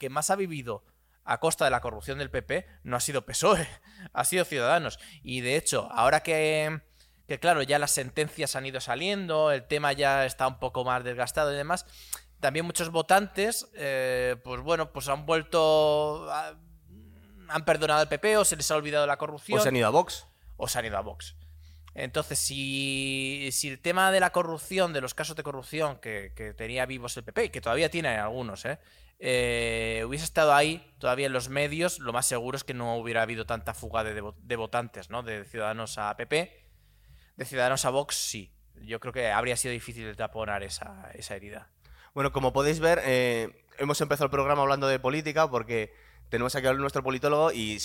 que más ha vivido a costa de la corrupción del PP no ha sido PSOE, ha sido Ciudadanos. Y de hecho, ahora que, que claro, ya las sentencias han ido saliendo, el tema ya está un poco más desgastado y demás, también muchos votantes, eh, pues bueno, pues han vuelto, han perdonado al PP o se les ha olvidado la corrupción. O se han ido a Vox. O se han ido a Vox. Entonces, si, el tema de la corrupción, de los casos de corrupción que, tenía vivos el PP, y que todavía tiene algunos, ¿eh? Eh, hubiese estado ahí todavía en los medios, lo más seguro es que no hubiera habido tanta fuga de, votantes, ¿no? De Ciudadanos a PP, de Ciudadanos a Vox, sí. Yo creo que habría sido difícil de taponar esa, herida. Bueno, como podéis ver, eh, hemos empezado el programa hablando de política porque tenemos aquí a nuestro politólogo y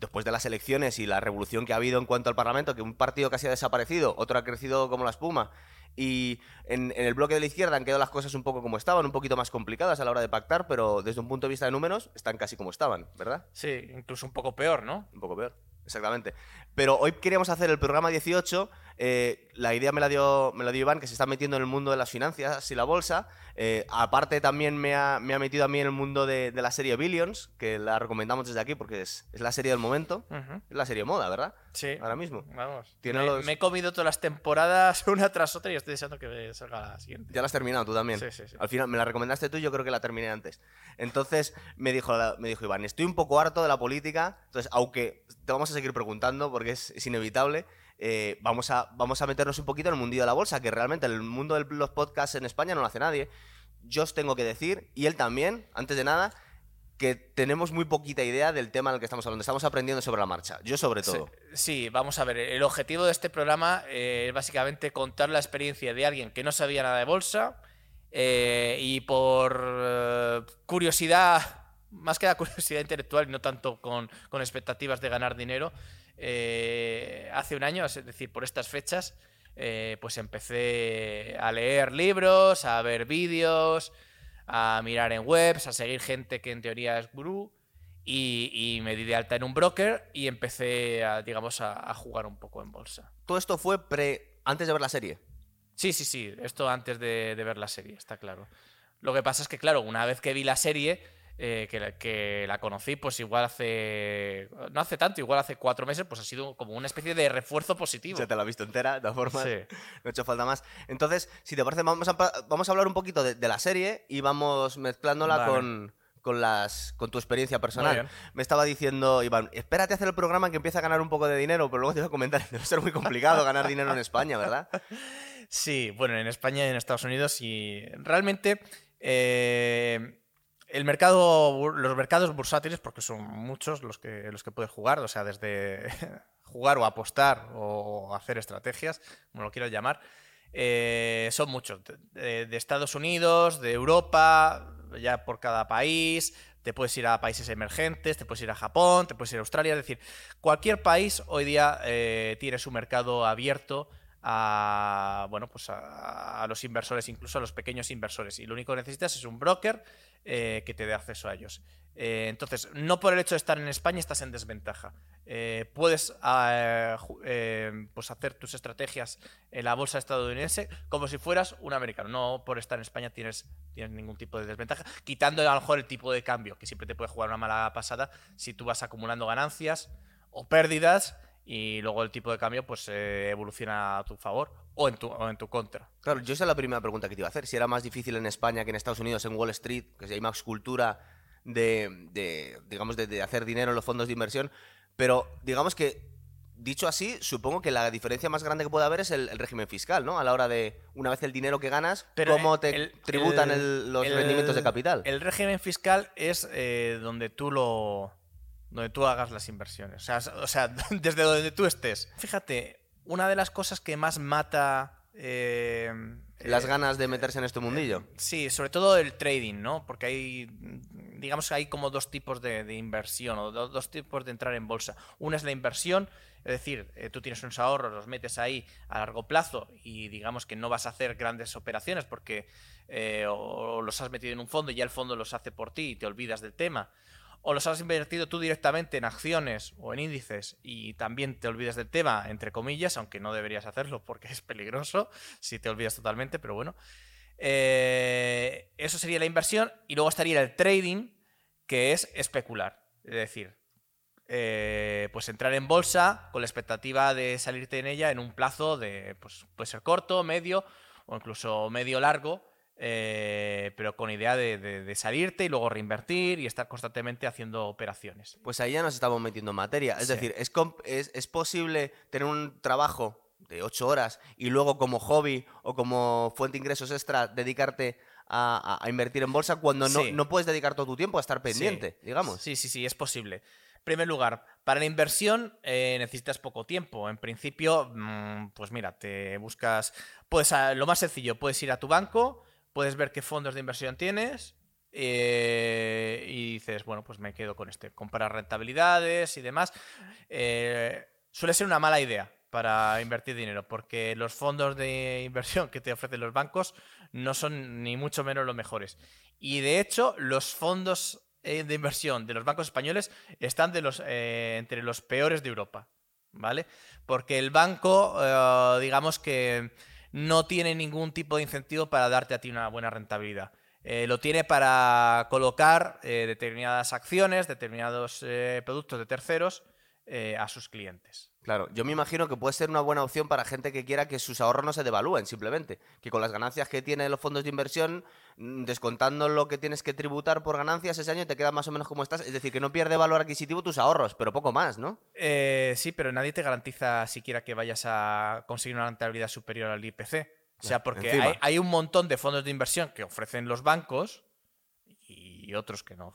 después de las elecciones y la revolución que ha habido en cuanto al Parlamento, que un partido casi ha desaparecido, otro ha crecido como la espuma, y en, el bloque de la izquierda han quedado las cosas un poco como estaban, un poquito más complicadas a la hora de pactar, pero desde un punto de vista de números están casi como estaban, ¿verdad? Sí, incluso un poco peor, ¿no? Un poco peor, exactamente. Pero hoy queríamos hacer el programa 18 eh, la idea me la, dio, me la dio Iván, que se está metiendo en el mundo de las finanzas y la bolsa. Eh, aparte, también me ha, metido a mí en el mundo de, la serie Billions, que la recomendamos desde aquí porque es, la serie del momento. Es la serie moda, ¿verdad? Sí. Ahora mismo. Vamos. me, he comido todas las temporadas una tras otra y estoy deseando que salga la siguiente. Ya la has terminado tú también. Sí, sí, sí. Al final me la recomendaste tú y yo creo que la terminé antes. Entonces me dijo, me dijo Iván, estoy un poco harto de la política. Entonces, aunque te vamos a seguir preguntando porque es, es inevitable. Eh, vamos, a, vamos a meternos un poquito en el mundillo de la bolsa, que realmente el mundo de los podcasts en España no lo hace nadie. Yo os tengo que decir, y él también, antes de nada, que tenemos muy poquita idea del tema del que estamos hablando. Estamos aprendiendo sobre la marcha. Yo sobre todo. Sí, vamos a ver. El objetivo de este programa eh, es básicamente contar la experiencia de alguien que no sabía nada de bolsa eh, y por curiosidad, más que la curiosidad intelectual y no tanto con, con expectativas de ganar dinero, eh, hace un año, es decir, por estas fechas, eh, pues empecé a leer libros, a ver vídeos, a mirar en webs, a seguir gente que en teoría es gurú. Y, me di de alta en un broker y empecé, a, digamos, a, jugar un poco en bolsa. ¿Todo esto fue pre antes de ver la serie? Sí, sí, sí. Esto antes de ver la serie, está claro. Lo que pasa es que, claro, una vez que vi la serie, eh, que, la, conocí, pues igual hace. No hace tanto, igual hace cuatro meses, pues ha sido como una especie de refuerzo positivo. Ya te la has visto entera, de todas formas. Sí. No ha hecho falta más. Entonces, si te parece, vamos a, vamos a hablar un poquito de, la serie y vamos mezclándola con, con, las, con tu experiencia personal. Me estaba diciendo, Iván, espérate a hacer el programa que empieza a ganar un poco de dinero, pero luego te voy a comentar, debe ser muy complicado ganar dinero en España, ¿verdad? Sí, bueno, en España y en Estados Unidos y realmente... Eh, el mercado, los mercados bursátiles, porque son muchos los que, los que puedes jugar, o sea, desde jugar o apostar o hacer estrategias, como lo quieras llamar, eh, son muchos. De, Estados Unidos, de Europa, ya por cada país, te puedes ir a países emergentes, te puedes ir a Japón, te puedes ir a Australia, es decir, cualquier país hoy día eh, tiene su mercado abierto a bueno pues a, los inversores, incluso a los pequeños inversores. Y lo único que necesitas es un broker eh, que te dé acceso a ellos. Eh, entonces, no por el hecho de estar en España estás en desventaja. Eh, puedes pues hacer tus estrategias en la bolsa estadounidense como si fueras un americano. No por estar en España tienes, tienes ningún tipo de desventaja, quitando a lo mejor el tipo de cambio, que siempre te puede jugar una mala pasada si tú vas acumulando ganancias o pérdidas y luego el tipo de cambio pues eh, evoluciona a tu favor o en tu, en tu contra. Claro, yo esa es la primera pregunta que te iba a hacer. Si era más difícil en España que en Estados Unidos, en Wall Street, que si hay más cultura de, digamos, de, hacer dinero en los fondos de inversión, pero digamos que dicho así, supongo que la diferencia más grande que puede haber es el, régimen fiscal, ¿no? A la hora de, una vez el dinero que ganas, cómo te tributan los rendimientos de capital. El régimen fiscal es eh, donde tú lo donde tú hagas las inversiones. O sea, desde donde tú estés. Fíjate, una de las cosas que más mata... Eh, las ganas de meterse en este mundillo. sí, sobre todo el trading, ¿no? Porque hay, digamos que hay como dos tipos de, inversión o dos, tipos de entrar en bolsa. Una es la inversión, es decir, eh, tú tienes unos ahorros, los metes ahí a largo plazo y digamos que no vas a hacer grandes operaciones porque eh, o los has metido en un fondo y ya el fondo los hace por ti y te olvidas del tema o los has invertido tú directamente en acciones o en índices y también te olvidas del tema, entre comillas, aunque no deberías hacerlo porque es peligroso si te olvidas totalmente, pero bueno. Eh, eso sería la inversión y luego estaría el trading, que es especular. Es decir, eh, pues entrar en bolsa con la expectativa de salirte en ella en un plazo de, pues puede ser corto, medio o incluso medio largo, eh, pero con idea de, salirte y luego reinvertir y estar constantemente haciendo operaciones. Pues ahí ya nos estamos metiendo en materia. Es decir, ¿es, es, es posible tener un trabajo de ocho horas y luego como hobby o como fuente de ingresos extra dedicarte a, invertir en bolsa cuando no, no, puedes dedicar todo tu tiempo a estar pendiente, digamos. Sí, sí, sí, es posible. En primer lugar, para la inversión eh, necesitas poco tiempo. En principio, mm, pues mira, te buscas. Puedes, lo más sencillo, puedes ir a tu banco, puedes ver qué fondos de inversión tienes. Eh, y dices, bueno, pues me quedo con este. Comparar rentabilidades y demás. Eh, suele ser una mala idea para invertir dinero, porque los fondos de inversión que te ofrecen los bancos no son ni mucho menos los mejores. Y de hecho, los fondos eh, de inversión de los bancos españoles están de los, entre los peores de Europa, ¿vale? Porque el banco, digamos que no tiene ningún tipo de incentivo para darte a ti una buena rentabilidad. lo tiene para colocar determinadas acciones, determinados productos de terceros a sus clientes. Claro, yo me imagino que puede ser una buena opción para gente que quiera que sus ahorros no se devalúen, simplemente. Que con las ganancias que tienen los fondos de inversión, mm, descontando lo que tienes que tributar por ganancias ese año, te queda más o menos como estás. Es decir, que no pierde valor adquisitivo tus ahorros, pero poco más, ¿no? Eh, sí, pero nadie te garantiza siquiera que vayas a conseguir una rentabilidad superior al IPC. O sea, porque hay, hay, un montón de fondos de inversión que ofrecen los bancos y otros que no,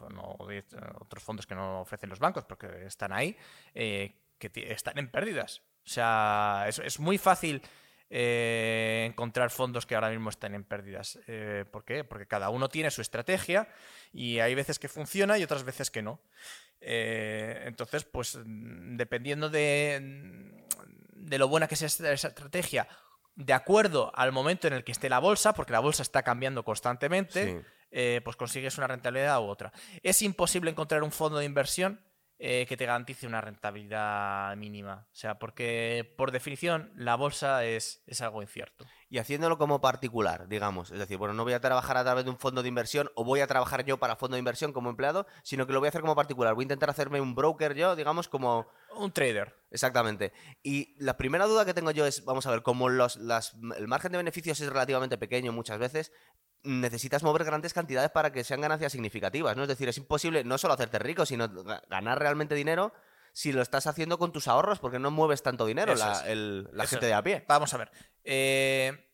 otros fondos que no ofrecen los bancos porque están ahí. Eh, que están en pérdidas. O sea, es, muy fácil eh, encontrar fondos que ahora mismo están en pérdidas. Eh, ¿Por qué? Porque cada uno tiene su estrategia y hay veces que funciona y otras veces que no. Eh, entonces, pues dependiendo de, de lo buena que sea esa estrategia, de acuerdo al momento en el que esté la bolsa, porque la bolsa está cambiando constantemente, pues consigues una rentabilidad u otra. Es imposible encontrar un fondo de inversión eh, que te garantice una rentabilidad mínima. O sea, porque por definición la bolsa es, es, algo incierto. Y haciéndolo como particular, digamos. Es decir, bueno, no voy a trabajar a través de un fondo de inversión o voy a trabajar yo para fondo de inversión como empleado, sino que lo voy a hacer como particular. Voy a intentar hacerme un broker yo, digamos, como... Un trader. Exactamente. Y la primera duda que tengo yo es, vamos a ver, como los, el margen de beneficios es relativamente pequeño muchas veces, necesitas mover grandes cantidades para que sean ganancias significativas, ¿no? Es decir, es imposible no solo hacerte rico, sino ganar realmente dinero si lo estás haciendo con tus ahorros, porque no mueves tanto dinero la, gente de a pie. Vamos a ver. Eh,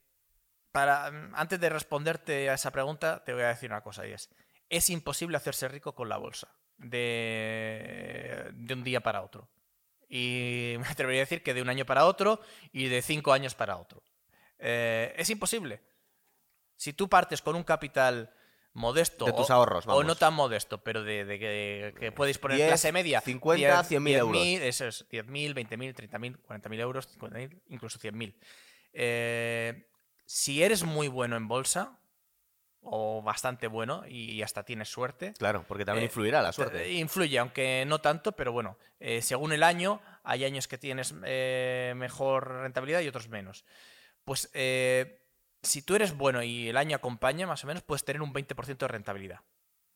para, antes de responderte a esa pregunta, te voy a decir una cosa y es, es imposible hacerse rico con la bolsa de, de un día para otro. Y me atrevería a decir que de un año para otro y de cinco años para otro. Eh, es imposible. Si tú partes con un capital modesto de tus ahorros, o no tan modesto, pero de, que, puedes poner clase media 50, 100 mil euros. Eso es 10.000, 20.000, 30.000, 40.000 euros, 50.000, incluso 100.000. Eh, si eres muy bueno en bolsa, o bastante bueno y hasta tienes suerte. Claro, porque también eh, influirá la suerte. Eh, influye, aunque no tanto, pero bueno, según el año, hay años que tienes mejor rentabilidad y otros menos. Pues si tú eres bueno y el año acompaña, más o menos, puedes tener un 20% de rentabilidad.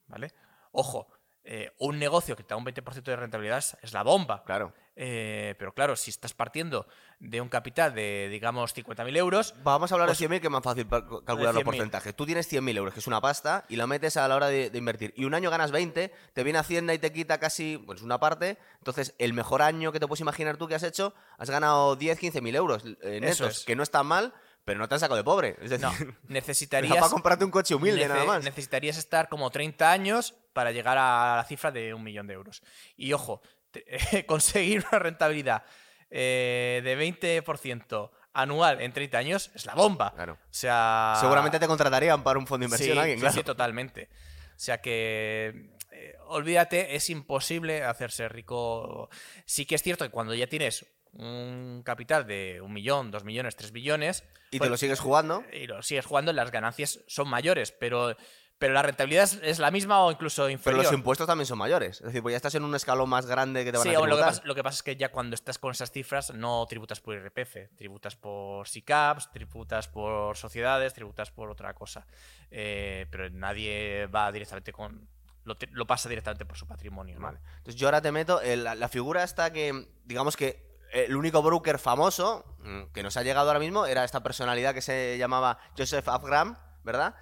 ¿Vale? Ojo, eh, un negocio que te da un 20% de rentabilidad es, la bomba. Claro. Eh, pero claro, si estás partiendo de un capital de, digamos, 50.000 euros. Vamos a hablar de 100.000, pues que es más fácil calcular los porcentajes. Tú tienes 100.000 euros, que es una pasta, y lo metes a la hora de, invertir. Y un año ganas 20, te viene Hacienda y te quita casi pues, una parte. Entonces, el mejor año que te puedes imaginar tú que has hecho, has ganado 10, 15.000 euros eh, netos, que no está mal pero no te han sacado de pobre. Es decir, no, necesitarías. para comprarte un coche humilde, nada más. Necesitarías estar como 30 años para llegar a la cifra de un millón de euros. Y ojo, conseguir una rentabilidad eh, de 20% anual en 30 años es la bomba. Claro. O sea. Seguramente te contratarían para un fondo de inversión alguien, claro. Sí, totalmente. O sea que. Eh, olvídate, es imposible hacerse rico. Sí que es cierto que cuando ya tienes un capital de un millón, dos millones, tres billones. Y te pues, lo sigues jugando. Y lo sigues jugando, las ganancias son mayores, pero, pero la rentabilidad es, la misma o incluso inferior. Pero los impuestos también son mayores. Es decir, pues ya estás en un escalón más grande que te van a tributar. Lo que, pasa, lo que pasa es que ya cuando estás con esas cifras no tributas por IRPF, tributas por SICAPs, tributas por sociedades, tributas por otra cosa. Eh, pero nadie va directamente con, lo, te- lo pasa directamente por su patrimonio. ¿no? Vale. Entonces yo ahora te meto en la, la figura esta que, digamos que el único broker famoso mm, que nos ha llegado ahora mismo era esta personalidad que se llamaba Joseph Afgram, ¿verdad?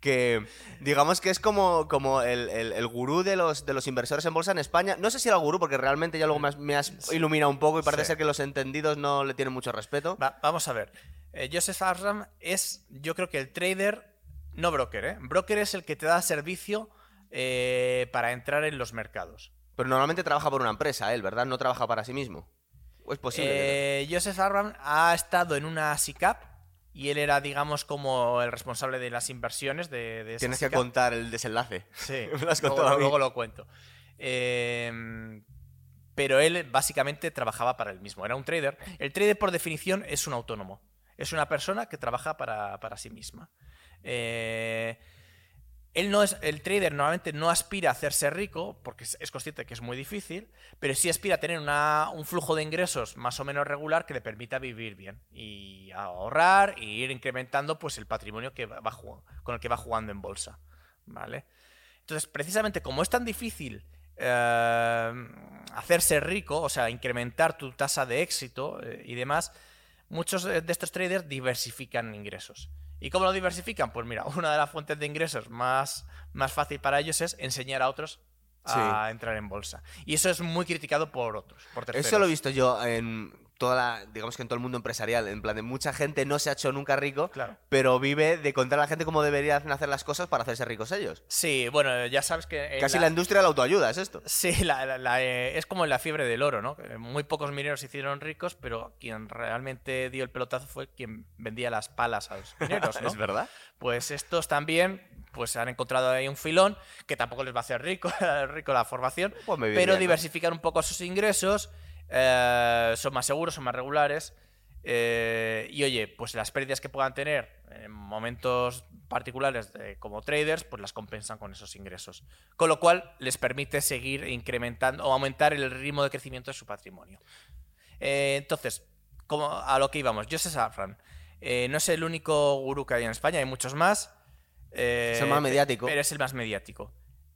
Que digamos que es como, como el, el- el gurú de los, de los inversores en bolsa en España. No sé si era el gurú, porque realmente ya luego me has, me has iluminado un poco y parece Sí. ser que los entendidos no le tienen mucho respeto. Va- vamos a ver. Eh, Joseph Arram es, yo creo que el trader, no broker, ¿eh? Broker es el que te da servicio eh, para entrar en los mercados. Pero normalmente trabaja por una empresa, él, ¿verdad? No trabaja para sí mismo. ¿O es posible? que- Eh, Joseph Arram ha estado en una SICAP y él era, digamos, como el responsable de las inversiones de, de esa Tienes que SICAP. contar el desenlace. Sí, Me lo has luego, contado mí. luego lo cuento. Eh, pero él básicamente trabajaba para él mismo, era un trader. El trader por definición es un autónomo, es una persona que trabaja para, para sí misma. Eh, él no es, el trader normalmente no aspira a hacerse rico, porque es, consciente que es muy difícil, pero sí aspira a tener un flujo de ingresos más o menos regular que le permita vivir bien y ahorrar y ir incrementando pues, el patrimonio que va, con el que va jugando en bolsa. ¿Vale? Entonces, precisamente como es tan difícil eh, hacerse rico, o sea, incrementar tu tasa de éxito eh, y demás, muchos de estos traders diversifican ingresos. ¿Y cómo lo diversifican? Pues mira, una de las fuentes de ingresos más, más fácil para ellos es enseñar a otros a entrar en bolsa. Y eso es muy criticado por otros, por terceros. Eso lo he visto yo en toda la, digamos que en todo el mundo empresarial, en plan de mucha gente no se ha hecho nunca rico, Claro. pero vive de contar a la gente cómo deberían hacer las cosas para hacerse ricos ellos. Sí, bueno, ya sabes que... Casi la... industria de la autoayuda es esto. Sí, la- la- la, eh, es como la fiebre del oro, ¿no? Que Muy pocos mineros se hicieron ricos, pero quien realmente dio el pelotazo fue quien vendía las palas a los mineros, ¿no? ¿Es verdad? Pues estos también pues han encontrado ahí un filón que tampoco les va a hacer rico, rico la formación, Pues pero ¿no? un poco sus ingresos, eh, son más seguros, son más regulares. eh, y oye, pues las pérdidas que puedan tener en momentos particulares de- como traders, pues las compensan con esos ingresos. Con lo cual les permite seguir incrementando o aumentar el ritmo de crecimiento de su patrimonio. Eh, entonces, como a lo que íbamos, Joseph Safran eh, no es el único gurú que hay en España, hay muchos más. Es el más mediático. Pero es el más mediático.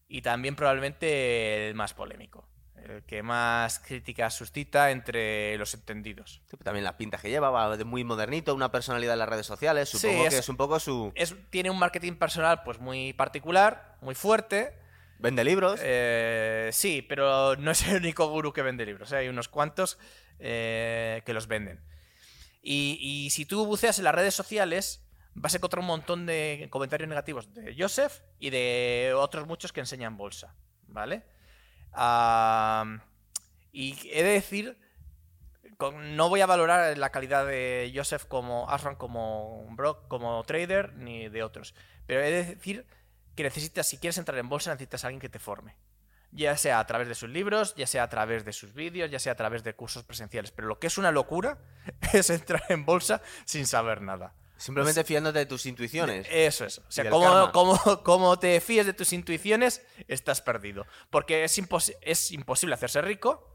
Y también probablemente el más polémico. El que más críticas suscita entre los entendidos. Sí, También las pintas que lleva, va de muy modernito, una personalidad en las redes sociales, Sí, supongo que es- es un poco su... Es, tiene un marketing personal pues muy particular, muy fuerte. Vende libros. Eh, sí, pero no es el único gurú que vende libros. ¿eh? Hay unos cuantos eh, que los venden. Y, y si tú buceas en las redes sociales, vas a encontrar un montón de comentarios negativos de Joseph y de otros muchos que enseñan bolsa. ¿Vale? Y he de decir, no voy a valorar la calidad de Joseph como Asran, como Brock, como trader, ni de otros. Pero he de decir que necesitas, si quieres entrar en bolsa, necesitas a alguien que te forme. Ya sea a través de sus libros, ya sea a través de sus vídeos, ya sea a través de cursos presenciales. Pero lo que es una locura es entrar en bolsa sin saber nada. Simplemente fiándote de tus intuiciones. Eso es. O sea, como te fíes de tus intuiciones, estás perdido. Porque es, impos- es imposible hacerse rico,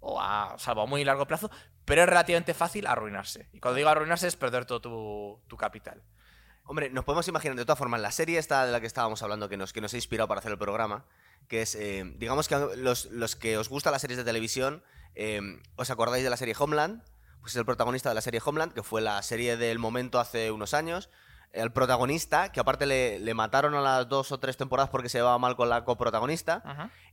o a, salvo a muy largo plazo, pero es relativamente fácil arruinarse. Y cuando digo arruinarse es perder todo tu, tu capital. Hombre, nos podemos imaginar de todas formas la serie esta de la que estábamos hablando que nos, que nos ha inspirado para hacer el programa, que es, eh, digamos que los, los que os gustan las series de televisión, eh, ¿os acordáis de la serie Homeland? Pues es el protagonista de la serie Homeland, que fue la serie del momento hace unos años. El protagonista, que aparte le, le mataron a las dos o tres temporadas porque se llevaba mal con la coprotagonista.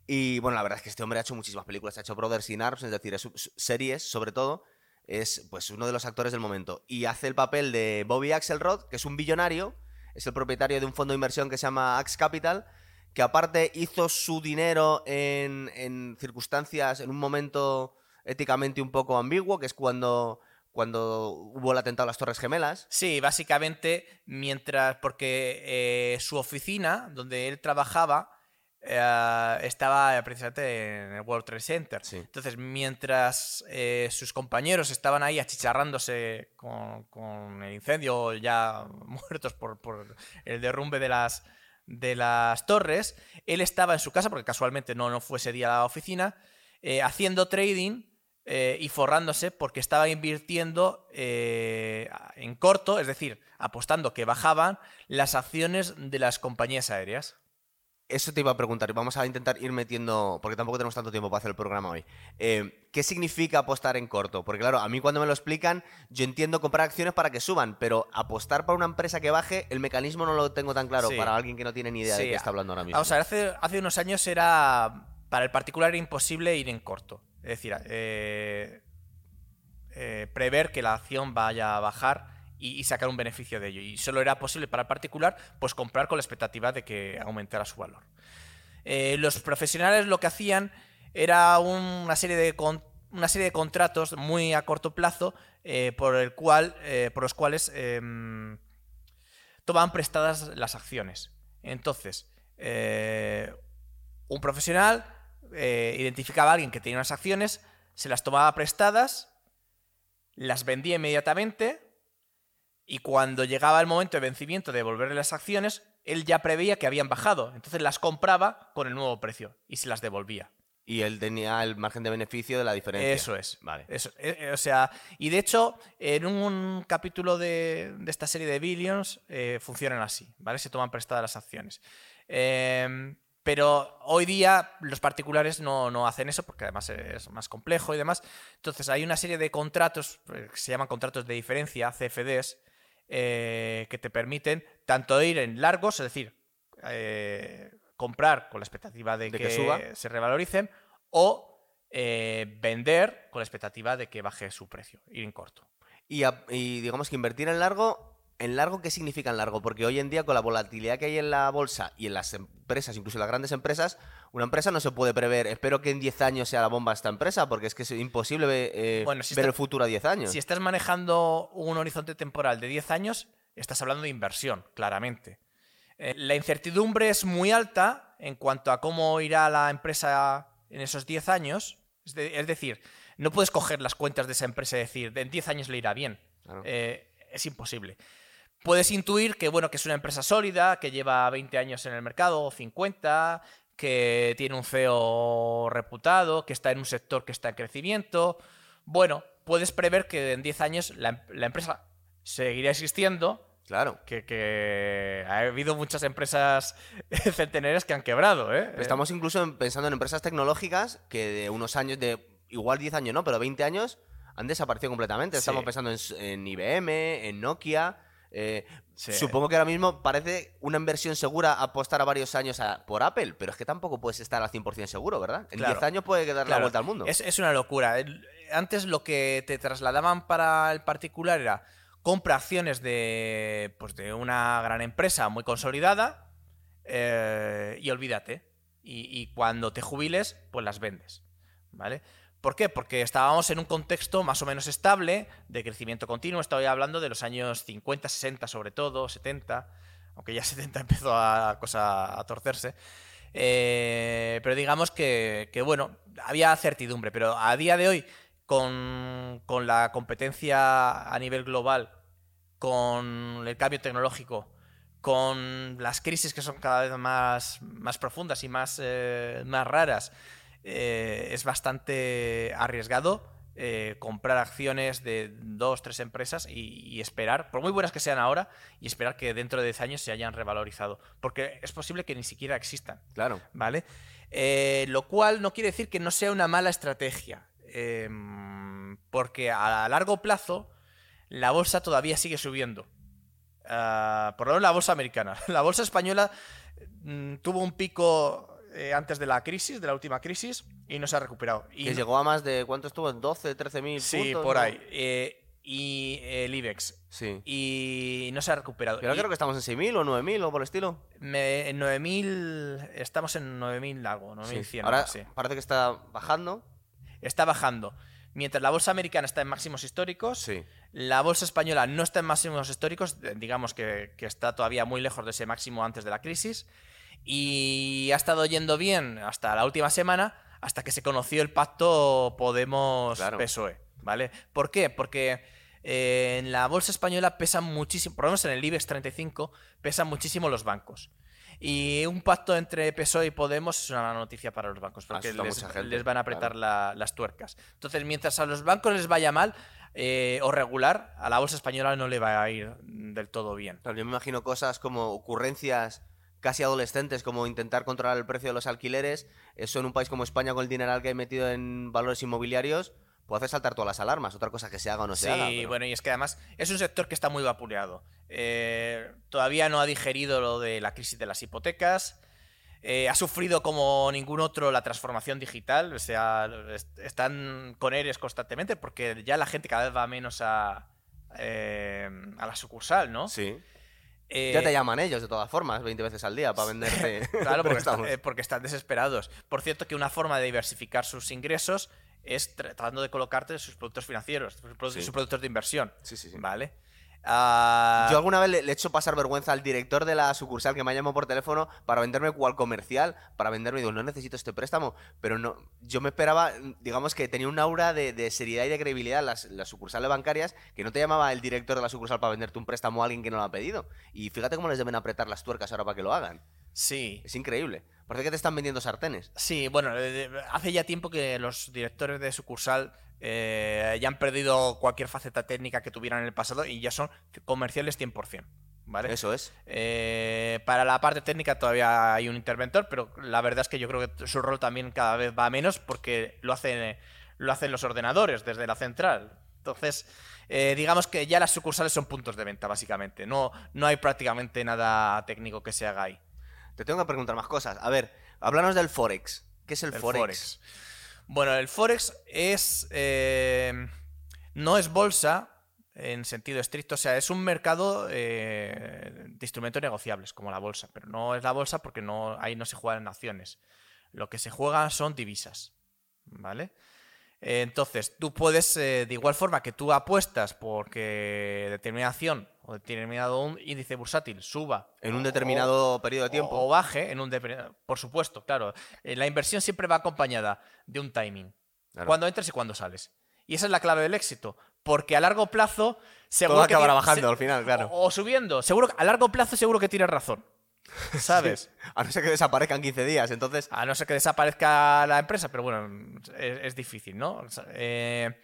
Y bueno, la verdad es que este hombre ha hecho muchísimas películas, ha hecho Brothers in Arms, es decir, es- series sobre todo. Es pues uno de los actores del momento. Y hace el papel de Bobby Axelrod, que es un billonario, es el propietario de un fondo de inversión que se llama Axe Capital, que aparte hizo su dinero en, en circunstancias, en un momento éticamente un poco ambiguo, que es cuando, cuando hubo el atentado a las Torres Gemelas. Sí, básicamente, mientras. Porque eh, su oficina, donde él trabajaba, eh, estaba precisamente en el World Trade Center. Sí. Entonces, mientras eh, sus compañeros estaban ahí achicharrándose con, con el incendio, ya muertos por, por el derrumbe de las, de las torres, él estaba en su casa, porque casualmente no, no fue ese día a la oficina, haciendo trading eh, y forrándose porque estaba invirtiendo eh, en corto, es decir, apostando que bajaban las acciones de las compañías aéreas. eso te iba a preguntar. Vamos a intentar ir metiendo, porque tampoco tenemos tanto tiempo para hacer el programa hoy. Eh, ¿Qué significa apostar en corto? Porque claro, a mí cuando me lo explican, yo entiendo comprar acciones para que suban, pero apostar para una empresa que baje, el mecanismo no lo tengo tan claro Sí. para alguien que no tiene ni idea de qué está hablando ahora mismo. Vamos a ver, hace, hace unos años era. Para el particular imposible ir en corto. Es decir, eh, eh, prever que la acción vaya a bajar y, sacar un beneficio de ello. Y solo era posible para el particular, pues comprar con la expectativa de que aumentara su valor. Eh, los profesionales lo que hacían era una serie de, una serie de contratos muy a corto plazo por, el cual, por los cuales em, tomaban prestadas las acciones. Entonces, un profesional eh, identificaba a alguien que tenía unas acciones, se las tomaba prestadas, las vendía inmediatamente y cuando llegaba el momento de vencimiento de devolverle las acciones, él ya preveía que habían bajado. Entonces las compraba con el nuevo precio y se las devolvía. Y él tenía el margen de beneficio de la diferencia. Eso es. Vale. Eso, eh, eh, o sea, y de hecho, en un capítulo de, de esta serie de Billions eh, funcionan así, ¿vale? Se toman prestadas las acciones. Em, pero hoy día los particulares no, no hacen eso porque además es más complejo y demás. Entonces hay una serie de contratos eh, que se llaman contratos de diferencia, CFDs, eh, que te permiten tanto ir en largos, es decir, eh, comprar con la expectativa de, De que, que suba. se revaloricen, o eh, vender con la expectativa de que baje su precio, ir en corto. Y, a- y digamos que invertir en largo, ¿en largo qué significa en largo? Porque hoy en día con la volatilidad que hay en la bolsa y en las empresas, incluso en las grandes empresas, una empresa no se puede prever. Espero que en 10 años sea la bomba esta empresa, porque es que es imposible eh, Bueno, si ver está- el futuro a 10 años. Si estás manejando un horizonte temporal de 10 años, estás hablando de inversión, claramente. Eh, la incertidumbre es muy alta en cuanto a cómo irá la empresa en esos 10 años. Es, de- es decir, no puedes coger las cuentas de esa empresa y decir, en 10 años le irá bien. Claro. Eh, es imposible. Puedes intuir que, bueno, que es una empresa sólida, que lleva 20 años en el mercado, o 50, que tiene un CEO reputado, que está en un sector que está en crecimiento. Bueno, puedes prever que en 10 años la, em- la empresa seguirá existiendo, Claro. que, que ha habido muchas empresas centenarias que han quebrado, ¿eh? Estamos incluso en- pensando en empresas tecnológicas que de unos años, de igual 10 años no, pero 20 años han desaparecido completamente. Estamos pensando en IBM, en Nokia. Eh, Sí. Supongo que ahora mismo parece una inversión segura apostar a varios años a- por Apple, pero es que tampoco puedes estar al 100% seguro, ¿verdad? En Claro. 10 años puede dar la vuelta al mundo. Es, es una locura. Antes lo que te trasladaban para el particular era compra acciones de, pues de una gran empresa muy consolidada eh, y olvídate. Y, y cuando te jubiles, pues las vendes. ¿Vale? ¿Por qué? Porque estábamos en un contexto más o menos estable de crecimiento continuo. Estoy hablando de los años 50, 60 sobre todo, 70, aunque ya 70 empezó a cosa a torcerse. Eh, pero digamos que, que, bueno, había certidumbre, pero a día de hoy, con, con la competencia a nivel global, con el cambio tecnológico, con las crisis que son cada vez más, más profundas y más, eh, más raras, eh, es bastante arriesgado eh, comprar acciones de dos, tres empresas y, y esperar, por muy buenas que sean ahora, y esperar que dentro de 10 años se hayan revalorizado. Porque es posible que ni siquiera existan. Claro. ¿Vale? Eh, lo cual no quiere decir que no sea una mala estrategia. em, porque a largo plazo la bolsa todavía sigue subiendo. Ah, por lo menos la bolsa americana. La bolsa española mm, tuvo un pico eh, antes de la crisis, de la última crisis, y no se ha recuperado. Y Que no- llegó a más de, ¿cuánto estuvo? ¿12, 13 mil sí, puntos? por ¿no? ahí. Eh, y el IBEX. Sí. Y no se ha recuperado. Pero Y creo que estamos en 6.000 o 9.000 o por el estilo. me- en 9.000, estamos en 9.000 algo, 9.100. Sí. Ahora así. parece que está bajando. está bajando. Mientras la bolsa americana está en máximos históricos, Sí. la bolsa española no está en máximos históricos, eh, digamos que, que está todavía muy lejos de ese máximo antes de la crisis, y ha estado yendo bien hasta la última semana, hasta que se conoció el pacto Podemos-PSOE, ¿vale? ¿Por qué? Porque eh, en la bolsa española pesan muchísimo, por lo menos en el IBEX 35, pesan muchísimo los bancos. Y un pacto entre PSOE y Podemos es una mala noticia para los bancos, porque les, gente, les van a apretar claro. la- las tuercas. Entonces, mientras a los bancos les vaya mal eh, o regular, a la bolsa española no le va a ir del todo bien. Claro, yo me imagino cosas como ocurrencias casi adolescentes como intentar controlar el precio de los alquileres, eso en un país como España con el dineral que hay metido en valores inmobiliarios, puede hacer saltar todas las alarmas. Otra cosa que se haga o no se haga. Sí, pero- bueno, y es que además es un sector que está muy vapuleado. Eh, todavía no ha digerido lo de la crisis de las hipotecas. eh, ha sufrido como ningún otro la transformación digital. O sea, est- están con ERES constantemente porque ya la gente cada vez va menos a, eh, a la sucursal, ¿no? Sí. Eh, Ya te llaman ellos, de todas formas, 20 veces al día para venderte. Claro, porque, está- préstamos. eh, porque están desesperados. Por cierto, que una forma de diversificar sus ingresos es tratando de colocarte sus productos financieros, sus, Sí. sus productos de inversión. Sí, sí, sí. ¿Vale? Ah, Yo alguna vez le, he hecho pasar vergüenza al director de la sucursal que me ha llamado por teléfono para venderme cual comercial, para venderme, digo, no necesito este préstamo, pero no, yo me esperaba, digamos que tenía un aura de, de seriedad y de credibilidad las, las sucursales bancarias, que no te llamaba el director de la sucursal para venderte un préstamo a alguien que no lo ha pedido. Y fíjate cómo les deben apretar las tuercas ahora para que lo hagan. Sí. Es increíble. Parece que te están vendiendo sartenes. Sí, bueno, eh, hace ya tiempo que los directores de sucursal eh, ya han perdido cualquier faceta técnica que tuvieran en el pasado y ya son comerciales 100%. ¿Vale? Eso es. Eh, para la parte técnica todavía hay un interventor, pero la verdad es que yo creo que su rol también cada vez va a menos porque lo hacen, lo hacen los ordenadores desde la central. Entonces, eh, digamos que ya las sucursales son puntos de venta, básicamente. No, no hay prácticamente nada técnico que se haga ahí. Te tengo que preguntar más cosas. A ver, háblanos del Forex. ¿Qué es el, El Forex? Bueno, el Forex es. eh, no es bolsa en sentido estricto, o sea, es un mercado eh, de instrumentos negociables, como la bolsa, pero no es la bolsa porque no, ahí no se juegan acciones. Lo que se juega son divisas. ¿Vale? Entonces, tú puedes, eh, de igual forma que tú apuestas porque determinada acción o determinado un índice bursátil suba En un o- determinado periodo de tiempo. o, o baje en un determinado- por supuesto, claro. Eh, La inversión siempre va acompañada de un timing. Claro. Cuando entras y cuando sales. Y esa es la clave del éxito. Porque a largo plazo, seguro Todo que acabará tiene- bajando se- al final, claro. O, o subiendo. Seguro, que- a largo plazo seguro que tienes razón. ¿Sabes? A no ser que desaparezcan 15 días. Entonces, A no ser que desaparezca la empresa, pero bueno, es, es difícil, ¿no? Eh,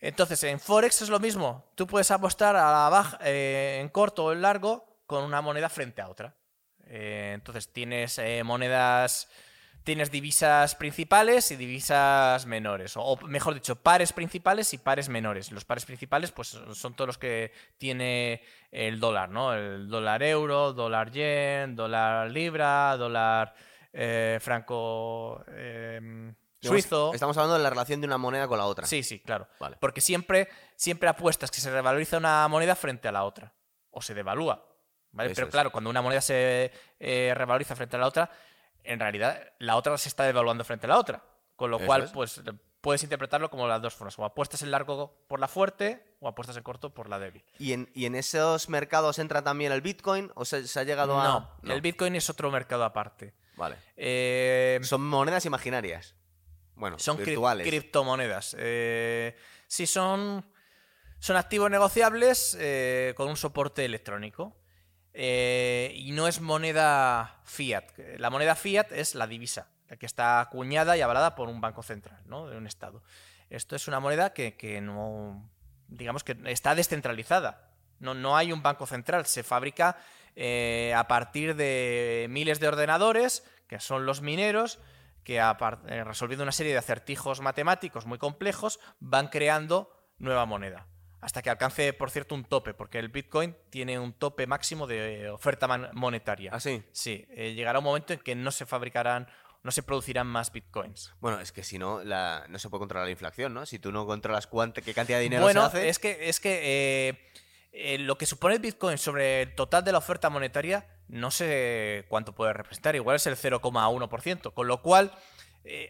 entonces, en Forex es lo mismo. Tú puedes apostar a la baja, eh, en corto o en largo con una moneda frente a otra. Eh, entonces, tienes monedas, tienes divisas principales y divisas menores. O, o mejor dicho, pares principales y pares menores. Los pares principales, pues son todos los que tiene el dólar, ¿no? El dólar euro, dólar yen, dólar libra, dólar eh, franco em, suizo. estamos hablando de la relación de una moneda con la otra. Sí, sí, claro. Vale. Porque siempre, siempre apuestas que se revaloriza una moneda frente a la otra. O se devalúa. ¿vale? Eso Pero es. claro, cuando una moneda se eh, revaloriza frente a la otra, en realidad la otra se está devaluando frente a la otra. Con lo Eso cual, es. pues puedes interpretarlo como las dos formas. O apuestas en largo por la fuerte o apuestas en corto por la débil. ¿Y en, y en esos mercados entra también el Bitcoin? ¿O se, se ha llegado a.? No, el Bitcoin es otro mercado aparte. Vale. Eh, Son monedas imaginarias. Bueno, Son cri- virtuales. criptomonedas. Eh, sí, son, son activos negociables eh, con un soporte electrónico. Eh, y no es moneda fiat. La moneda fiat es la divisa, la que está acuñada y avalada por un banco central, ¿no? De un estado. Esto es una moneda que, no. digamos que está descentralizada. No, hay un banco central. Se fabrica eh, a partir de miles de ordenadores, que son los mineros, que eh, resolviendo una serie de acertijos matemáticos muy complejos, van creando nueva moneda. Hasta que alcance, por cierto, un tope, porque el Bitcoin tiene un tope máximo de oferta monetaria. ¿Ah, sí? Sí, eh, llegará un momento en que no se fabricarán, no se producirán más Bitcoins. Bueno, es que si no, la, no se puede controlar la inflación, ¿no? Si tú no controlas cuánto, qué cantidad de dinero bueno, se hace. es que, es que eh, eh, lo que supone el Bitcoin sobre el total de la oferta monetaria, no sé cuánto puede representar, igual es el 0,1%, con lo cual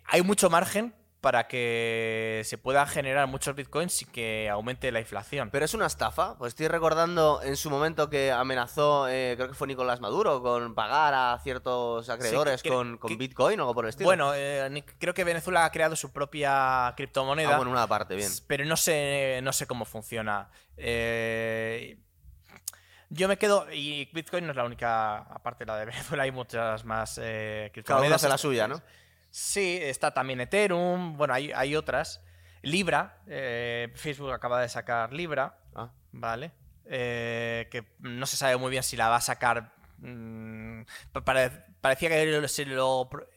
hay mucho margen para que se pueda generar muchos Bitcoins y que aumente la inflación. Pero es una estafa. Pues estoy recordando en su momento que amenazó, eh, creo que fue Nicolás Maduro, con pagar a ciertos acreedores que- con, con que- Bitcoin o algo por el estilo. bueno, eh, creo que Venezuela ha creado su propia criptomoneda. ah, bueno, una parte, bien. Pero no sé, no sé cómo funciona. Eh, yo me quedo. Y Bitcoin no es la única. Aparte de la de Venezuela, hay muchas más eh, Cada criptomonedas. hace la suya, ¿no? Sí, está también Ethereum. Bueno, hay, hay otras. Libra. eh, Facebook acaba de sacar Libra. Ah, ¿Vale? Eh, que no se sabe muy bien si la va a sacar mm, parecía que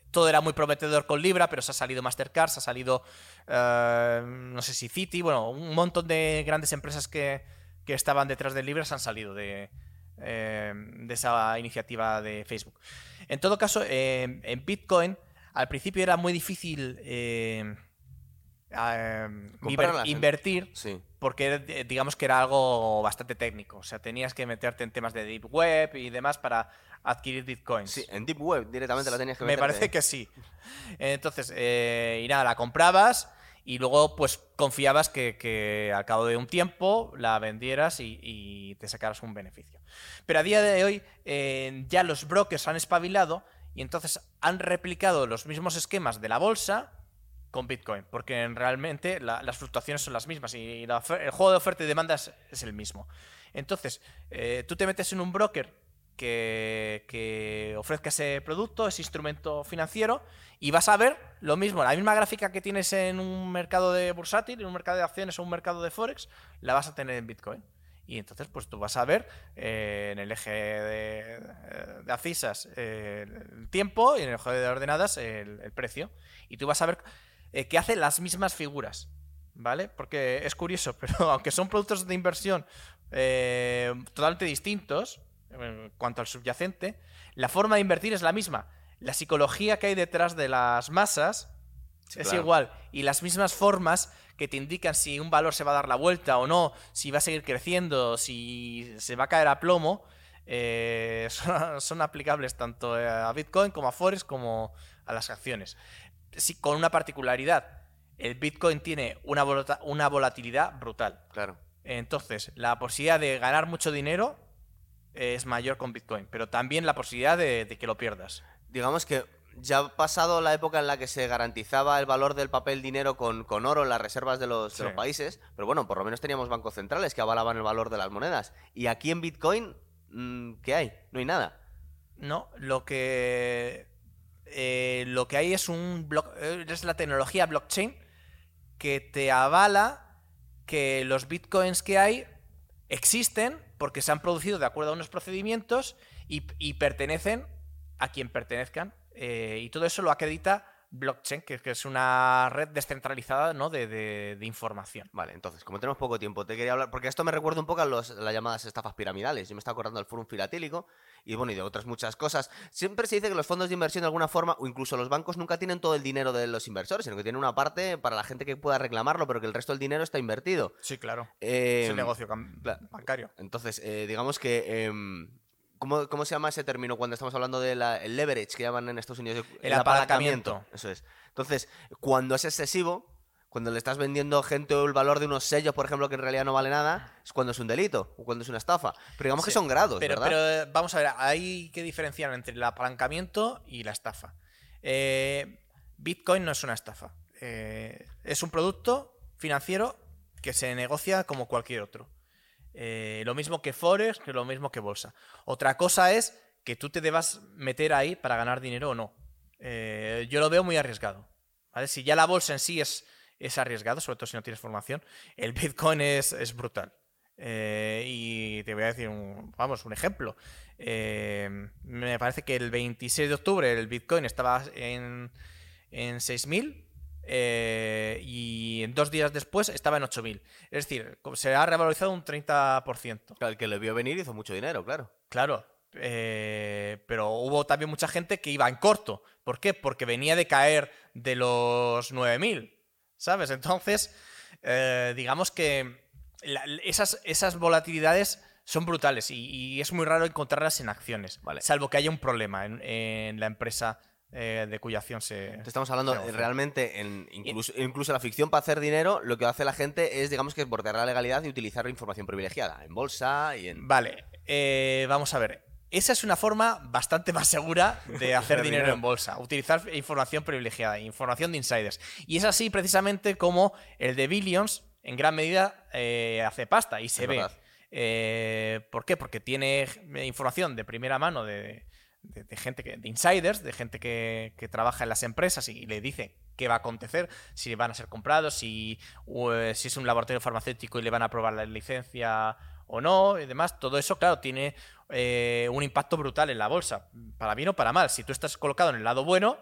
todo era muy prometedor con Libra, pero se ha salido Mastercard, se ha salido, eh, no sé si Citi, bueno, un montón de grandes empresas que, estaban detrás de Libra se han salido de, de esa iniciativa de Facebook. En todo caso, en Bitcoin, al principio era muy difícil Em, invertir porque digamos que era algo bastante técnico. O sea, tenías que meterte en temas de Deep Web y demás para adquirir bitcoins. Sí, en Deep Web directamente la tenías que meter. Me parece que sí. Entonces, eh, y nada, la comprabas y luego pues confiabas que, al cabo de un tiempo la vendieras y, te sacaras un beneficio. Pero a día de hoy eh, ya los brokers han espabilado y entonces han replicado los mismos esquemas de la bolsa con Bitcoin, porque realmente las fluctuaciones son las mismas y el juego de oferta y demanda es, el mismo. Entonces, eh, tú te metes en un broker que, ofrezca ese producto, ese instrumento financiero, y vas a ver lo mismo, la misma gráfica que tienes en un mercado de bursátil, en un mercado de acciones o un mercado de Forex, la vas a tener en Bitcoin. Y entonces, pues tú vas a ver eh, en el eje de, de acisas el tiempo y en el eje de ordenadas el precio. Y tú vas a ver eh, que hace las mismas figuras. ¿Vale? Porque es curioso, pero aunque son productos de inversión eh, totalmente distintos en cuanto al subyacente, la forma de invertir es la misma. La psicología que hay detrás de las masas es igual. Y las mismas formas que te indican si un valor se va a dar la vuelta o no, si va a seguir creciendo, si se va a caer a plomo, eh, son, aplicables tanto a Bitcoin como a Forex como a las acciones sí, con una particularidad. El Bitcoin tiene una, una volatilidad brutal. Claro. Entonces, la posibilidad de ganar mucho dinero es mayor con Bitcoin, pero también la posibilidad de, que lo pierdas. Digamos que ya ha pasado la época en la que se garantizaba el valor del papel dinero con, oro en las reservas de los, países, pero bueno, por lo menos teníamos bancos centrales que avalaban el valor de las monedas. Y aquí en Bitcoin, mm, ¿qué hay? No hay nada. No, lo que eh, lo que hay es un eh, es la tecnología blockchain que te avala que los bitcoins que hay existen porque se han producido de acuerdo a unos procedimientos y, pertenecen a quien pertenezcan. Eh, y todo eso lo acredita blockchain, que, es una red descentralizada ¿no? de, información. Vale, entonces, como tenemos poco tiempo, te quería hablar, porque esto me recuerda un poco a las llamadas estafas piramidales. Yo me estaba acordando del Forum Filatélico y bueno, y de otras muchas cosas. Siempre se dice que los fondos de inversión de alguna forma, o incluso los bancos, nunca tienen todo el dinero de los inversores, sino que tienen una parte para la gente que pueda reclamarlo, pero que el resto del dinero está invertido. Sí, claro. es el negocio bancario. Entonces, eh, digamos que... Em, ¿Cómo, ¿Cómo, se llama ese término cuando estamos hablando del leverage que llaman en Estados Unidos? El, apalancamiento. Eso es. Entonces, cuando es excesivo, cuando le estás vendiendo gente el valor de unos sellos, por ejemplo, que en realidad no vale nada, es cuando es un delito o cuando es una estafa. Pero digamos que son grados, pero, ¿verdad? Pero eh, vamos a ver, hay que diferenciar entre el apalancamiento y la estafa. Eh, Bitcoin no es una estafa. Eh, es un producto financiero que se negocia como cualquier otro. Lo mismo que Forex, que lo mismo que bolsa. Otra cosa es que tú te debas meter ahí para ganar dinero o no. yo lo veo muy arriesgado. Si ya la bolsa en sí es es arriesgado, sobre todo si no tienes formación. El Bitcoin es, brutal. Eh, y te voy a decir, un, vamos, un ejemplo. Eh, me parece que el 26 de octubre el Bitcoin estaba en, en 6.000 eh, y en dos días después estaba en 8.000. Es decir, se ha revalorizado un 30%. El que le vio venir hizo mucho dinero, claro. Claro. pero hubo también mucha gente que iba en corto. ¿Por qué? Porque venía de caer de los 9.000. ¿sabes? Entonces, eh, digamos que esas, esas volatilidades son brutales y, es muy raro encontrarlas en acciones, vale. salvo que haya un problema en, la empresa eh, de cuya acción se... estamos hablando realmente, en, incluso, incluso la ficción para hacer dinero, lo que hace la gente es, digamos que bordear la legalidad y utilizar información privilegiada en bolsa y en... Vale, eh, vamos a ver. Esa es una forma bastante más segura de hacer dinero en bolsa, utilizar información privilegiada, información de insiders. Y es así precisamente como el de Billions en gran medida eh, hace pasta y se ve. ¿Por qué? Porque tiene información de primera mano de, gente, que, de insiders, de gente que, trabaja en las empresas y, le dice qué va a acontecer, si van a ser comprados, si, eh, si es un laboratorio farmacéutico y le van a aprobar la licencia o no, y demás, todo eso, claro, tiene eh, un impacto brutal en la bolsa, para bien o para mal. Si tú estás colocado en el lado bueno,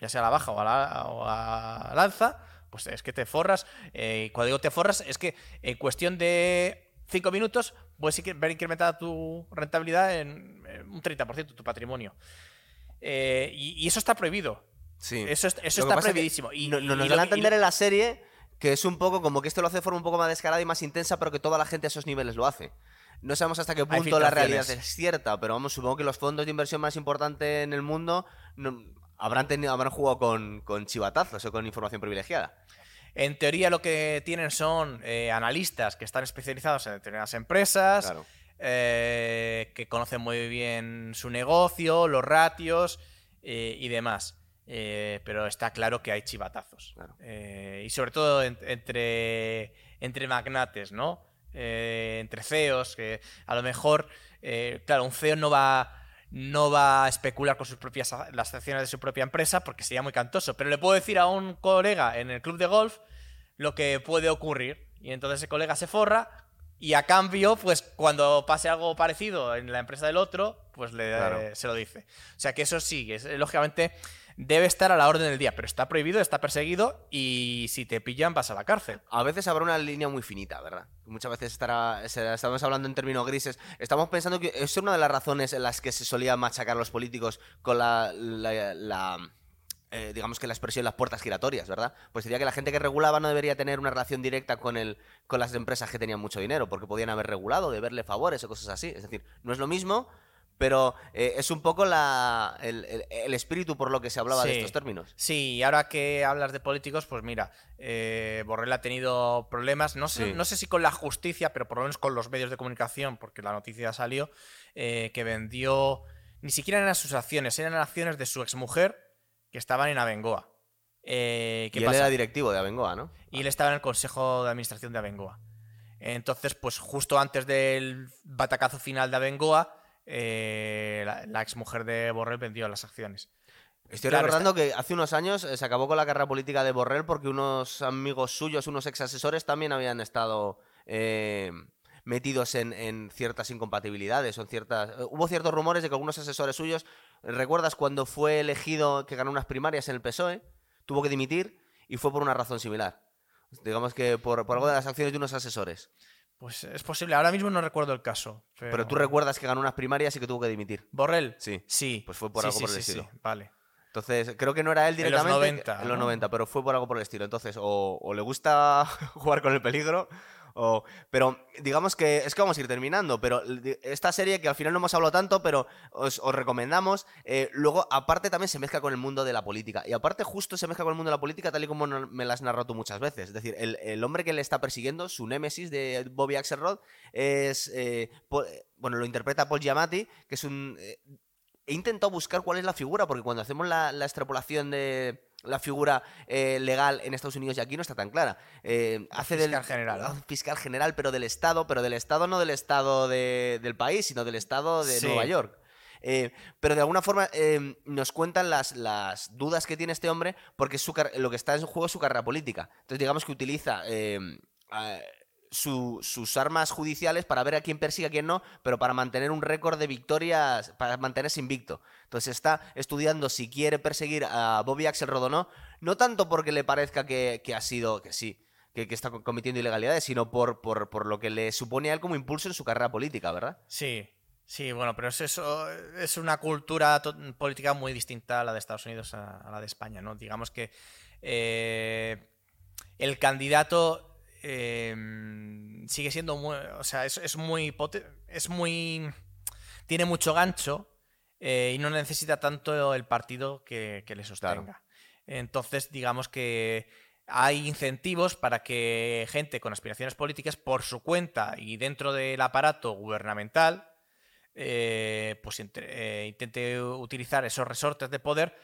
ya sea a la baja o a la, o a la alza, pues es que te forras. Eh, cuando digo te forras, es que en cuestión de 5 minutos puedes ver incrementada tu rentabilidad en, un 30%, tu patrimonio. Eh, y, eso está prohibido. Sí. Eso, eso está prohibidísimo. y, nos van a entender en la serie que es un poco como que esto lo hace de forma un poco más descarada y más intensa, pero que toda la gente a esos niveles lo hace. No sabemos hasta qué punto la realidad es cierta, pero vamos, supongo que los fondos de inversión más importantes en el mundo habrán, tenido, habrán jugado con, con chivatazos o con información privilegiada. En teoría lo que tienen son eh, analistas que están especializados en determinadas empresas, eh, que conocen muy bien su negocio, los ratios eh, y demás. pero está claro que hay chivatazos. y sobre todo entre, entre magnates, ¿no? Entre CEOs, que a lo mejor, claro, un CEO no va, no va a especular con sus propias las acciones de su propia empresa porque sería muy cantoso, pero le puedo decir a un colega en el club de golf lo que puede ocurrir. Y entonces ese colega se forra y a cambio, pues cuando pase algo parecido en la empresa del otro, pues le, se lo dice. O sea que eso sí, es, lógicamente debe estar a la orden del día, pero está prohibido, está perseguido y si te pillan vas a la cárcel. A veces habrá una línea muy finita, ¿verdad? Muchas veces estará, estamos hablando en términos grises. Estamos pensando que es una de las razones en las que se solía machacar los políticos con la, eh, digamos que la expresión las puertas giratorias, ¿verdad? Pues sería que la gente que regulaba no debería tener una relación directa con, el, con las empresas que tenían mucho dinero, porque podían haber regulado, deberle favores o cosas así. Es decir, no es lo mismo pero eh, es un poco la, el, espíritu por lo que se hablaba de estos términos. Sí, y ahora que hablas de políticos, pues mira, eh, Borrell ha tenido problemas, no sé, no sé si con la justicia, pero por lo menos con los medios de comunicación, porque la noticia salió, eh, que vendió, ni siquiera eran sus acciones, eran acciones de su exmujer que estaban en Abengoa. y él era directivo de Abengoa, ¿no? Y él estaba en el consejo de administración de Abengoa. Entonces, pues justo antes del batacazo final de Abengoa, eh, la, ex mujer de Borrell vendió las acciones. Estoy recordando que hace unos años eh, se acabó con la carrera política de Borrell porque unos amigos suyos, unos ex asesores, también habían estado eh, metidos en, ciertas incompatibilidades o ciertas. hubo ciertos rumores de que algunos asesores suyos. ¿Recuerdas cuando fue elegido que ganó unas primarias en el PSOE? Tuvo que dimitir y fue por una razón similar. Digamos que por, por algo de las acciones de unos asesores. Pues es posible. Ahora mismo no recuerdo el caso. Pero... tú recuerdas que ganó unas primarias y que tuvo que dimitir. ¿Borrell? Sí. Sí. Pues fue por algo por el estilo. Vale. Entonces, creo que no era él directamente. En los 90. En los 90, pero fue por algo por el estilo. Entonces, o le gusta jugar con el peligro pero digamos que es que vamos a ir terminando, pero esta serie que al final no hemos hablado tanto, pero os, recomendamos, eh, luego aparte también se mezcla con el mundo de la política. Y aparte justo se mezcla con el mundo de la política tal y como me las has narrado tú muchas veces. Es decir, el, hombre que le está persiguiendo, su némesis de Bobby Axelrod, es... Eh, bueno, lo interpreta Paul Giamatti, que es un... Eh, he intentado buscar cuál es la figura, porque cuando hacemos la extrapolación de la figura eh, legal en Estados Unidos y aquí no está tan clara. Eh, hace fiscal del general. fiscal general, pero del Estado, pero del Estado no del Estado del país, sino del Estado de Nueva York. Eh, pero de alguna forma nos cuentan las, las, dudas que tiene este hombre porque su, lo que está en juego es su carrera política. Entonces digamos que utiliza sus armas judiciales para ver a quién persigue, a quién no, pero para mantener un récord de victorias, para mantenerse invicto. Entonces está estudiando si quiere perseguir a Bobby Axelrod o no, no tanto porque le parezca que, ha sido, que sí, que, está cometiendo ilegalidades, sino por, lo que le supone a él como impulso en su carrera política, ¿verdad? Sí, sí, bueno, pero es eso, es una cultura política muy distinta a la de Estados Unidos a, la de España, ¿no? Digamos que eh, el candidato Em, sigue siendo muy. O sea, es, muy. Es muy. Tiene mucho gancho eh, y no necesita tanto el partido que, le sostenga. Entonces, digamos que hay incentivos para que gente con aspiraciones políticas, por su cuenta y dentro del aparato gubernamental, eh, pues eh, intente utilizar esos resortes de poder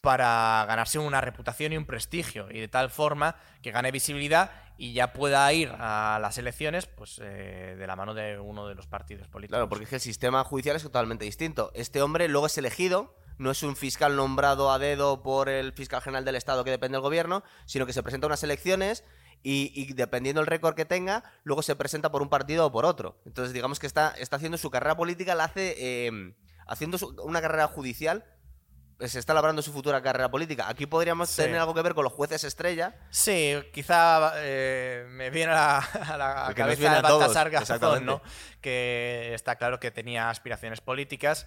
para ganarse una reputación y un prestigio y de tal forma que gane visibilidad y ya pueda ir a las elecciones pues eh, de la mano de uno de los partidos políticos. Claro, porque es que el sistema judicial es totalmente distinto. Este hombre luego es elegido, no es un fiscal nombrado a dedo por el fiscal general del Estado que depende del gobierno, sino que se presenta a unas elecciones y, dependiendo del récord que tenga, luego se presenta por un partido o por otro. Entonces, digamos que está, está haciendo su carrera política, la hace eh, haciendo una carrera judicial. Eh, Se está labrando su futura carrera política. Aquí podríamos Sí. tener algo que ver con los jueces estrella. Sí, quizá eh, me viene a la, a la cabeza todos, Baltasar Garzón. ¿no? Que está claro que tenía aspiraciones políticas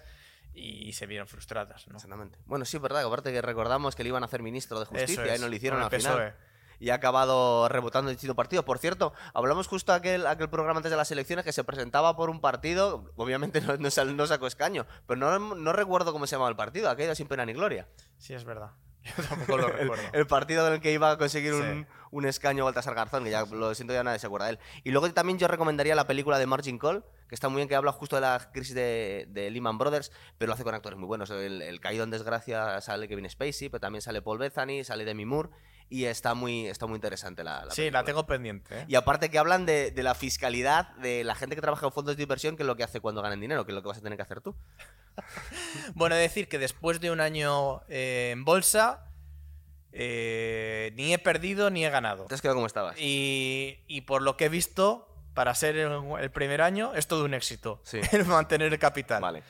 y se vieron frustradas, ¿no? Exactamente. Bueno, sí, es verdad, que aparte que recordamos que le iban a hacer ministro de justicia y no lo hicieron al final. Y ha acabado rebotando en distinto partido. Por cierto, hablamos justo aquel, aquel programa antes de las elecciones que se presentaba por un partido, obviamente no, no, sal- no sacó escaño, pero no, no recuerdo cómo se llamaba el partido, ha caído sin pena ni gloria. Sí, es verdad. Yo tampoco lo recuerdo. El partido en el que iba a conseguir un, un escaño Baltasar Garzón, que ya lo siento, ya nadie se acuerda de él. Y luego también yo recomendaría la película de Margin Call, que está muy bien, que habla justo de la crisis de, de Lehman Brothers, pero lo hace con actores muy buenos. El, el caído en desgracia sale Kevin Spacey, pero también sale Paul Bethany, sale Demi Moore, y está muy, está muy interesante la, la sí, película. la tengo pendiente. ¿eh? Y aparte que hablan de, de la fiscalidad de la gente que trabaja en fondos de inversión, que es lo que hace cuando ganan dinero, que es lo que vas a tener que hacer tú. Bueno, decir que después de un año eh, en bolsa, eh, ni he perdido ni he ganado. ¿Te has quedado como estabas? Y, y por lo que he visto, para ser el, el primer año, es todo un éxito. Sí. El mantener el capital. Vale.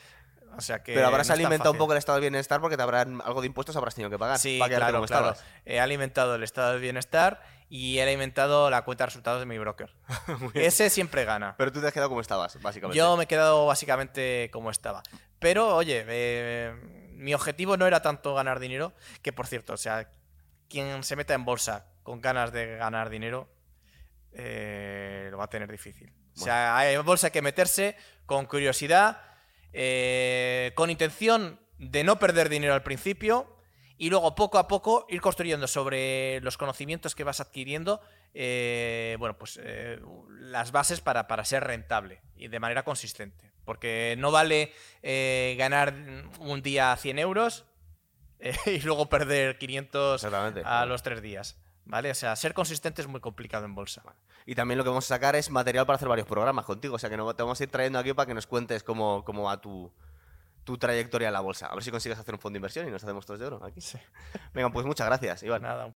O sea que Pero habrás no alimentado un poco el estado del bienestar porque te habrán algo de impuestos habrás tenido que pagar. Sí, para claro. He alimentado el estado del bienestar y he alimentado la cuenta de resultados de mi broker. Ese siempre gana. Pero tú te has quedado como estabas, básicamente. Yo me he quedado básicamente como estaba. Pero, oye, eh, mi objetivo no era tanto ganar dinero, que por cierto, o sea, quien se meta en bolsa con ganas de ganar dinero, eh, lo va a tener difícil. O sea, hay- en bolsa hay que meterse con curiosidad, eh, con intención de no perder dinero al principio y luego poco a poco ir construyendo sobre los conocimientos que vas adquiriendo, eh, bueno, pues eh, las bases para, para ser rentable y de manera consistente. Porque no vale ganar un día 100 euros y luego perder 500 Exactamente. a los tres días. ¿Vale? O sea, ser consistente es muy complicado en bolsa. Y también lo que vamos a sacar es material para hacer varios programas contigo. O sea que no- te vamos a ir trayendo aquí para que nos cuentes cómo, cómo va tu, tu trayectoria en la bolsa. A ver si consigues hacer un fondo de inversión y nos hacemos todos de oro aquí. Venga, pues muchas gracias, Iván. Nada,